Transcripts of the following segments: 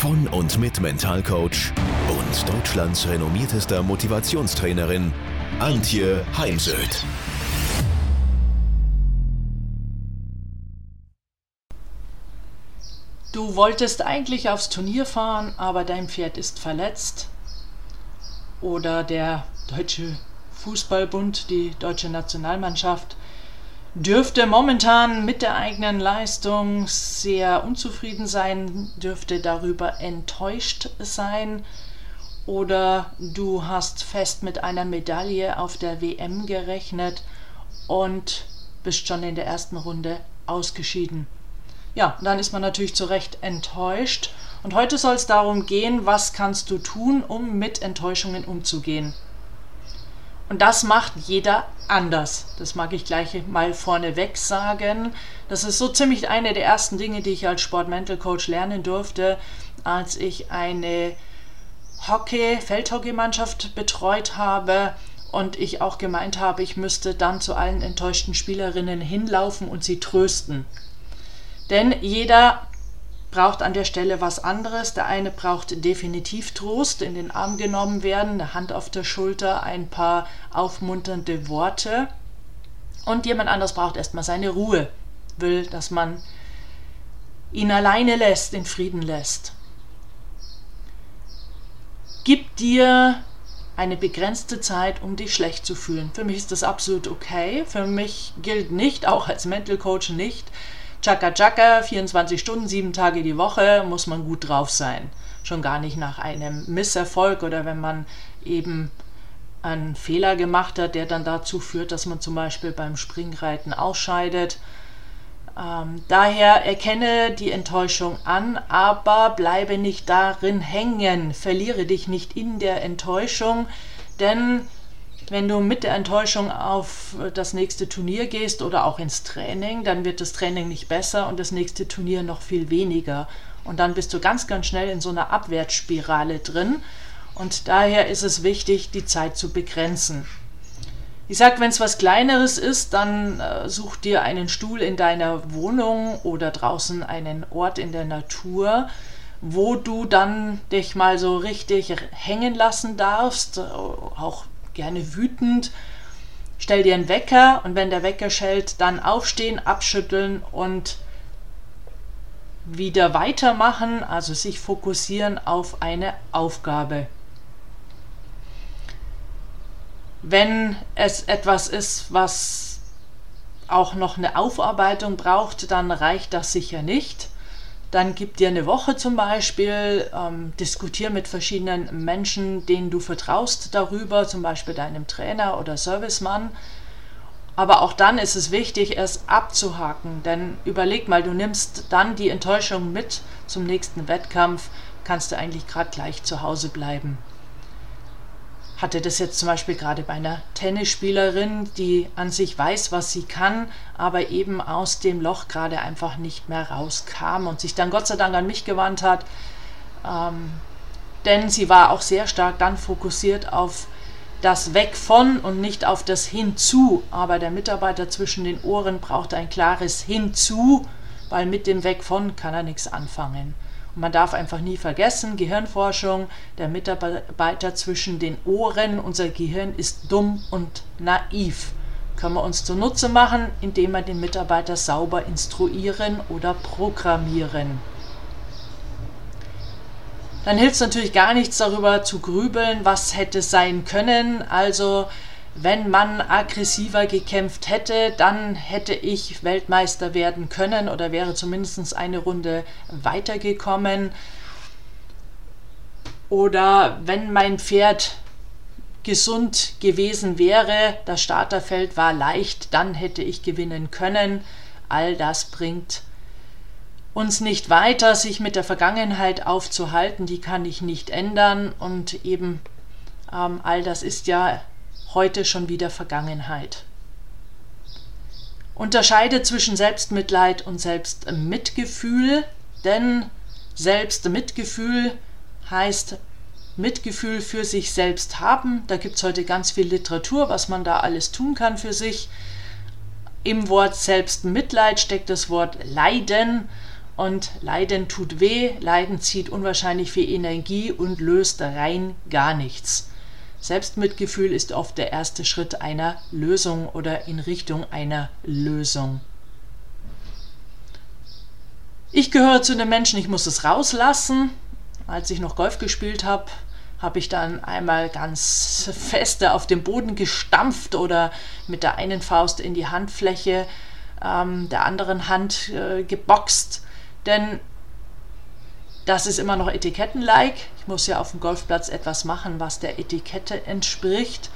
von und mit Mentalcoach und Deutschlands renommiertester Motivationstrainerin Antje Heimsöth. Du wolltest eigentlich aufs Turnier fahren, aber dein Pferd ist verletzt. Oder der Deutsche Fußballbund, die deutsche Nationalmannschaft, dürfte momentan mit der eigenen Leistung sehr unzufrieden sein, dürfte darüber enttäuscht sein. Oder du hast fest mit einer Medaille auf der WM gerechnet und bist schon in der ersten Runde ausgeschieden. Ja, dann ist man natürlich zu Recht enttäuscht. Und heute soll es darum gehen, was kannst du tun, um mit Enttäuschungen umzugehen. Und das macht jeder anders. Das mag ich gleich mal vorneweg sagen. Das ist so ziemlich eine der ersten Dinge, die ich als Sportmental Coach lernen durfte, als ich eine Hockey, Feldhockeymannschaft betreut habe und ich auch gemeint habe, ich müsste dann zu allen enttäuschten Spielerinnen hinlaufen und sie trösten. Denn jeder braucht an der Stelle was anderes. Der eine braucht definitiv Trost, in den Arm genommen werden, eine Hand auf der Schulter, ein paar aufmunternde Worte. Und jemand anderes braucht erstmal seine Ruhe, will, dass man ihn alleine lässt, in Frieden lässt. Gib dir eine begrenzte Zeit, um dich schlecht zu fühlen. Für mich ist das absolut okay. Für mich gilt nicht, auch als Mental Coach nicht, Chaka Chaka, 24 Stunden, sieben Tage die Woche, muss man gut drauf sein. Schon gar nicht nach einem Misserfolg oder wenn man eben einen Fehler gemacht hat, der dann dazu führt, dass man zum Beispiel beim Springreiten ausscheidet. Ähm, daher erkenne die Enttäuschung an, aber bleibe nicht darin hängen. Verliere dich nicht in der Enttäuschung, denn wenn du mit der Enttäuschung auf das nächste Turnier gehst oder auch ins Training, dann wird das Training nicht besser und das nächste Turnier noch viel weniger. Und dann bist du ganz, ganz schnell in so einer Abwärtsspirale drin. Und daher ist es wichtig, die Zeit zu begrenzen. Ich sage, wenn es was Kleineres ist, dann äh, such dir einen Stuhl in deiner Wohnung oder draußen einen Ort in der Natur, wo du dann dich mal so richtig hängen lassen darfst, äh, auch gerne wütend. Stell dir einen Wecker und wenn der Wecker schellt, dann aufstehen, abschütteln und wieder weitermachen, also sich fokussieren auf eine Aufgabe. Wenn es etwas ist, was auch noch eine Aufarbeitung braucht, dann reicht das sicher nicht. Dann gib dir eine Woche zum Beispiel, ähm, diskutier mit verschiedenen Menschen, denen du vertraust darüber, zum Beispiel deinem Trainer oder Servicemann. Aber auch dann ist es wichtig, es abzuhaken, denn überleg mal, du nimmst dann die Enttäuschung mit zum nächsten Wettkampf, kannst du eigentlich gerade gleich zu Hause bleiben hatte das jetzt zum Beispiel gerade bei einer Tennisspielerin, die an sich weiß, was sie kann, aber eben aus dem Loch gerade einfach nicht mehr rauskam und sich dann Gott sei Dank an mich gewandt hat. Ähm, denn sie war auch sehr stark dann fokussiert auf das Weg von und nicht auf das Hinzu. Aber der Mitarbeiter zwischen den Ohren braucht ein klares Hinzu, weil mit dem Weg von kann er nichts anfangen. Und man darf einfach nie vergessen, Gehirnforschung, der Mitarbeiter zwischen den Ohren, unser Gehirn ist dumm und naiv. Können wir uns zunutze machen, indem wir den Mitarbeiter sauber instruieren oder programmieren. Dann hilft es natürlich gar nichts darüber zu grübeln, was hätte sein können. Also wenn man aggressiver gekämpft hätte, dann hätte ich Weltmeister werden können oder wäre zumindest eine Runde weitergekommen. Oder wenn mein Pferd gesund gewesen wäre, das Starterfeld war leicht, dann hätte ich gewinnen können. All das bringt uns nicht weiter, sich mit der Vergangenheit aufzuhalten, die kann ich nicht ändern und eben Ähm, all das ist ja heute schon wieder Vergangenheit. Unterscheide zwischen Selbstmitleid und Selbstmitgefühl, denn Selbstmitgefühl heißt Mitgefühl für sich selbst haben. Da gibt es heute ganz viel Literatur, was man da alles tun kann für sich. Im Wort Selbstmitleid steckt das Wort Leiden und Leiden tut weh, Leiden zieht unwahrscheinlich viel Energie und löst rein gar nichts. Selbstmitgefühl ist oft der erste Schritt einer Lösung oder in Richtung einer Lösung. Ich gehöre zu den Menschen, ich muss es rauslassen. Als ich noch Golf gespielt habe, habe ich dann einmal ganz feste auf den Boden gestampft oder mit der einen Faust in die Handfläche ähm, der anderen Hand äh, geboxt. Denn das ist immer noch Etikettenlike. Muss ja auf dem Golfplatz etwas machen, was der Etikette entspricht.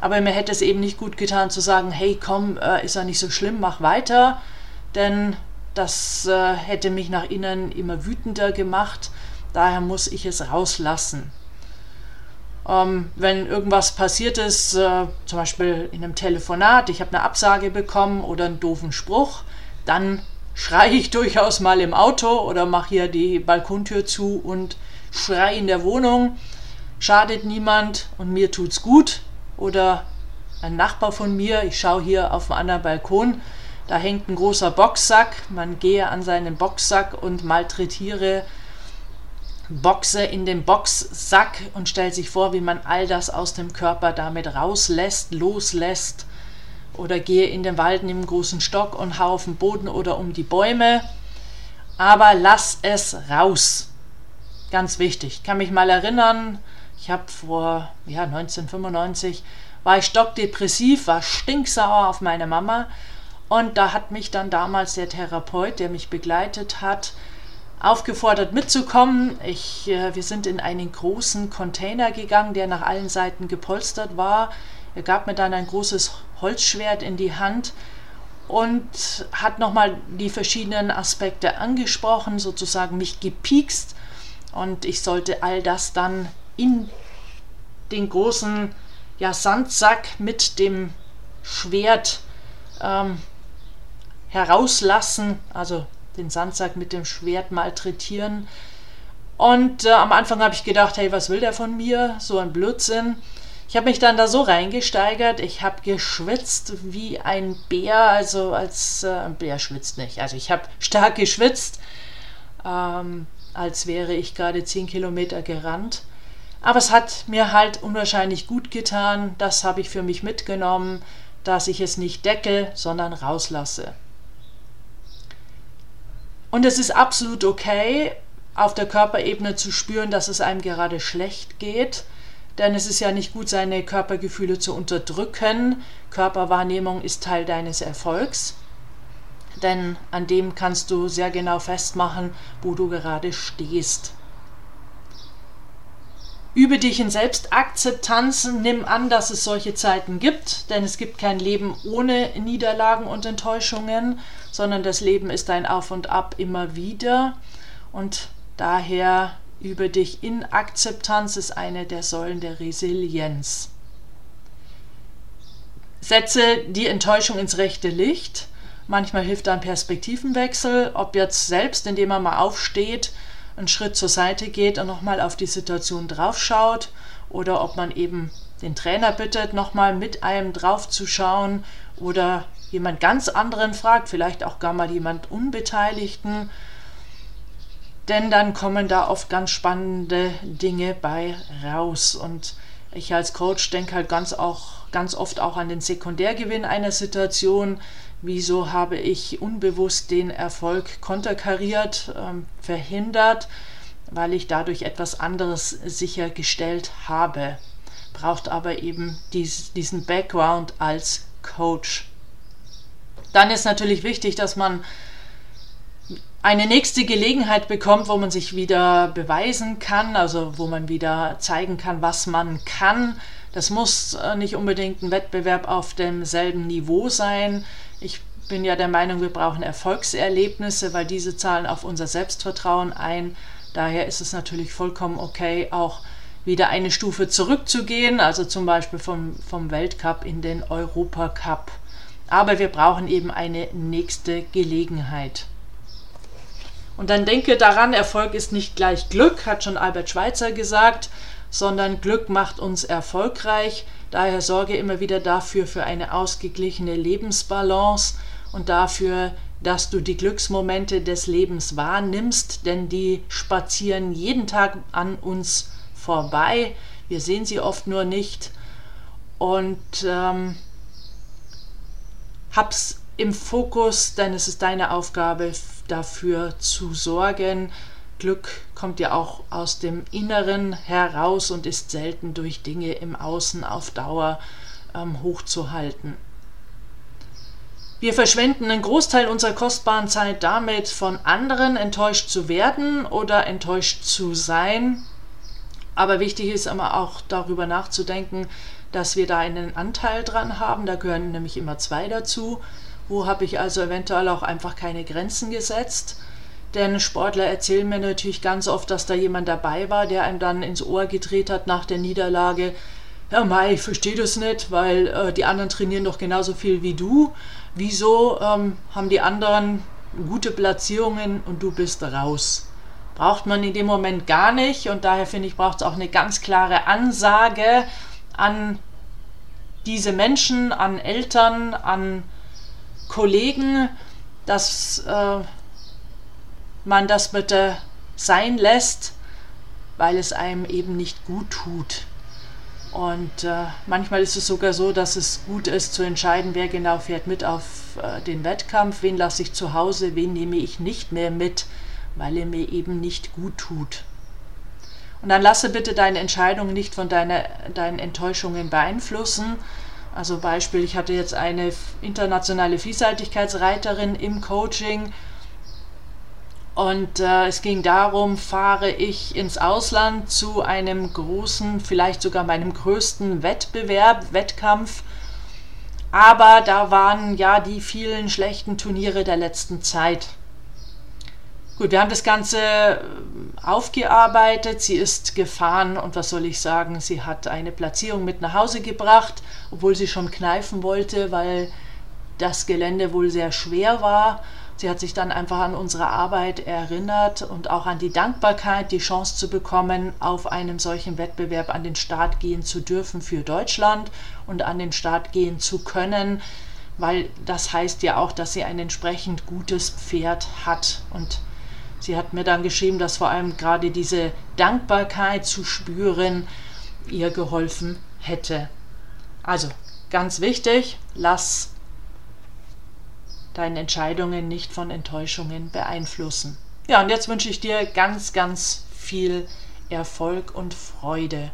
Aber mir hätte es eben nicht gut getan zu sagen, hey komm, äh, ist ja nicht so schlimm, mach weiter. Denn das äh, hätte mich nach innen immer wütender gemacht. Daher muss ich es rauslassen. Ähm, wenn irgendwas passiert ist, äh, zum Beispiel in einem Telefonat, ich habe eine Absage bekommen oder einen doofen Spruch, dann schreie ich durchaus mal im Auto oder mache hier die Balkontür zu und schreie in der Wohnung. Schadet niemand und mir tut's gut. Oder ein Nachbar von mir, ich schaue hier auf einem anderen Balkon, da hängt ein großer Boxsack. Man gehe an seinen Boxsack und malträtiere Boxe in den Boxsack und stellt sich vor, wie man all das aus dem Körper damit rauslässt, loslässt. Oder gehe in den Wald, nimm einen großen Stock und hau auf den Boden oder um die Bäume. Aber lass es raus. Ganz wichtig. Ich kann mich mal erinnern, ich habe vor ja, 1995 war ich stockdepressiv, war stinksauer auf meine Mama. Und da hat mich dann damals der Therapeut, der mich begleitet hat, aufgefordert mitzukommen. Ich, äh, wir sind in einen großen Container gegangen, der nach allen Seiten gepolstert war. Er gab mir dann ein großes Holzschwert in die Hand und hat nochmal die verschiedenen Aspekte angesprochen, sozusagen mich gepiekst. Und ich sollte all das dann in den großen ja, Sandsack mit dem Schwert ähm, herauslassen, also den Sandsack mit dem Schwert malträtieren. Und äh, am Anfang habe ich gedacht, hey, was will der von mir? So ein Blödsinn. Ich habe mich dann da so reingesteigert, ich habe geschwitzt wie ein Bär, also als äh, ein Bär schwitzt nicht. Also ich habe stark geschwitzt, ähm, als wäre ich gerade 10 Kilometer gerannt. Aber es hat mir halt unwahrscheinlich gut getan, das habe ich für mich mitgenommen, dass ich es nicht deckel, sondern rauslasse. Und es ist absolut okay, auf der Körperebene zu spüren, dass es einem gerade schlecht geht. Denn es ist ja nicht gut, seine Körpergefühle zu unterdrücken. Körperwahrnehmung ist Teil deines Erfolgs. Denn an dem kannst du sehr genau festmachen, wo du gerade stehst. Übe dich in Selbstakzeptanz, nimm an, dass es solche Zeiten gibt, denn es gibt kein Leben ohne Niederlagen und Enttäuschungen, sondern das Leben ist ein Auf und Ab immer wieder und daher übe dich in Akzeptanz ist eine der Säulen der Resilienz. Setze die Enttäuschung ins rechte Licht. Manchmal hilft ein Perspektivenwechsel, ob jetzt selbst, indem man mal aufsteht, einen Schritt zur Seite geht und nochmal auf die Situation draufschaut oder ob man eben den Trainer bittet, nochmal mit einem draufzuschauen oder jemand ganz anderen fragt, vielleicht auch gar mal jemand Unbeteiligten, denn dann kommen da oft ganz spannende Dinge bei raus. Und ich als Coach denke halt ganz auch ganz oft auch an den Sekundärgewinn einer Situation, Wieso habe ich unbewusst den Erfolg konterkariert, ähm, verhindert, weil ich dadurch etwas anderes sichergestellt habe? Braucht aber eben dies, diesen Background als Coach. Dann ist natürlich wichtig, dass man eine nächste Gelegenheit bekommt, wo man sich wieder beweisen kann, also wo man wieder zeigen kann, was man kann. Das muss äh, nicht unbedingt ein Wettbewerb auf demselben Niveau sein. Ich bin ja der Meinung, wir brauchen Erfolgserlebnisse, weil diese zahlen auf unser Selbstvertrauen ein. Daher ist es natürlich vollkommen okay, auch wieder eine Stufe zurückzugehen, also zum Beispiel vom, vom Weltcup in den Europacup. Aber wir brauchen eben eine nächste Gelegenheit. Und dann denke daran, Erfolg ist nicht gleich Glück, hat schon Albert Schweitzer gesagt, sondern Glück macht uns erfolgreich. Daher sorge immer wieder dafür für eine ausgeglichene Lebensbalance und dafür, dass du die Glücksmomente des Lebens wahrnimmst, denn die spazieren jeden Tag an uns vorbei. Wir sehen sie oft nur nicht. Und ähm, hab's im Fokus, denn es ist deine Aufgabe, dafür zu sorgen. Glück kommt ja auch aus dem Inneren heraus und ist selten durch Dinge im Außen auf Dauer ähm, hochzuhalten. Wir verschwenden einen Großteil unserer kostbaren Zeit damit, von anderen enttäuscht zu werden oder enttäuscht zu sein. Aber wichtig ist immer auch darüber nachzudenken, dass wir da einen Anteil dran haben. Da gehören nämlich immer zwei dazu. Wo habe ich also eventuell auch einfach keine Grenzen gesetzt? Denn Sportler erzählen mir natürlich ganz oft, dass da jemand dabei war, der einem dann ins Ohr gedreht hat nach der Niederlage. Ja, Mai, ich verstehe das nicht, weil äh, die anderen trainieren doch genauso viel wie du. Wieso ähm, haben die anderen gute Platzierungen und du bist raus? Braucht man in dem Moment gar nicht und daher finde ich, braucht es auch eine ganz klare Ansage an diese Menschen, an Eltern, an Kollegen, dass äh, man das bitte sein lässt, weil es einem eben nicht gut tut. Und äh, manchmal ist es sogar so, dass es gut ist zu entscheiden, wer genau fährt mit auf äh, den Wettkampf, wen lasse ich zu Hause, wen nehme ich nicht mehr mit, weil er mir eben nicht gut tut. Und dann lasse bitte deine Entscheidungen nicht von deiner, deinen Enttäuschungen beeinflussen. Also Beispiel, ich hatte jetzt eine internationale Vielseitigkeitsreiterin im Coaching und äh, es ging darum, fahre ich ins Ausland zu einem großen, vielleicht sogar meinem größten Wettbewerb, Wettkampf. Aber da waren ja die vielen schlechten Turniere der letzten Zeit. Gut, wir haben das Ganze äh, aufgearbeitet. Sie ist gefahren und was soll ich sagen, sie hat eine Platzierung mit nach Hause gebracht, obwohl sie schon kneifen wollte, weil das Gelände wohl sehr schwer war. Sie hat sich dann einfach an unsere Arbeit erinnert und auch an die Dankbarkeit, die Chance zu bekommen, auf einem solchen Wettbewerb an den Start gehen zu dürfen für Deutschland und an den Start gehen zu können, weil das heißt ja auch, dass sie ein entsprechend gutes Pferd hat. Und sie hat mir dann geschrieben, dass vor allem gerade diese Dankbarkeit zu spüren ihr geholfen hätte. Also ganz wichtig, lass deine Entscheidungen nicht von Enttäuschungen beeinflussen. Ja, und jetzt wünsche ich dir ganz, ganz viel Erfolg und Freude.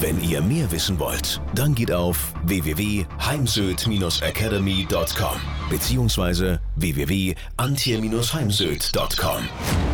Wenn ihr mehr wissen wollt, dann geht auf www.heimsöd-academy.com bzw. www.antje-heimsöd.com.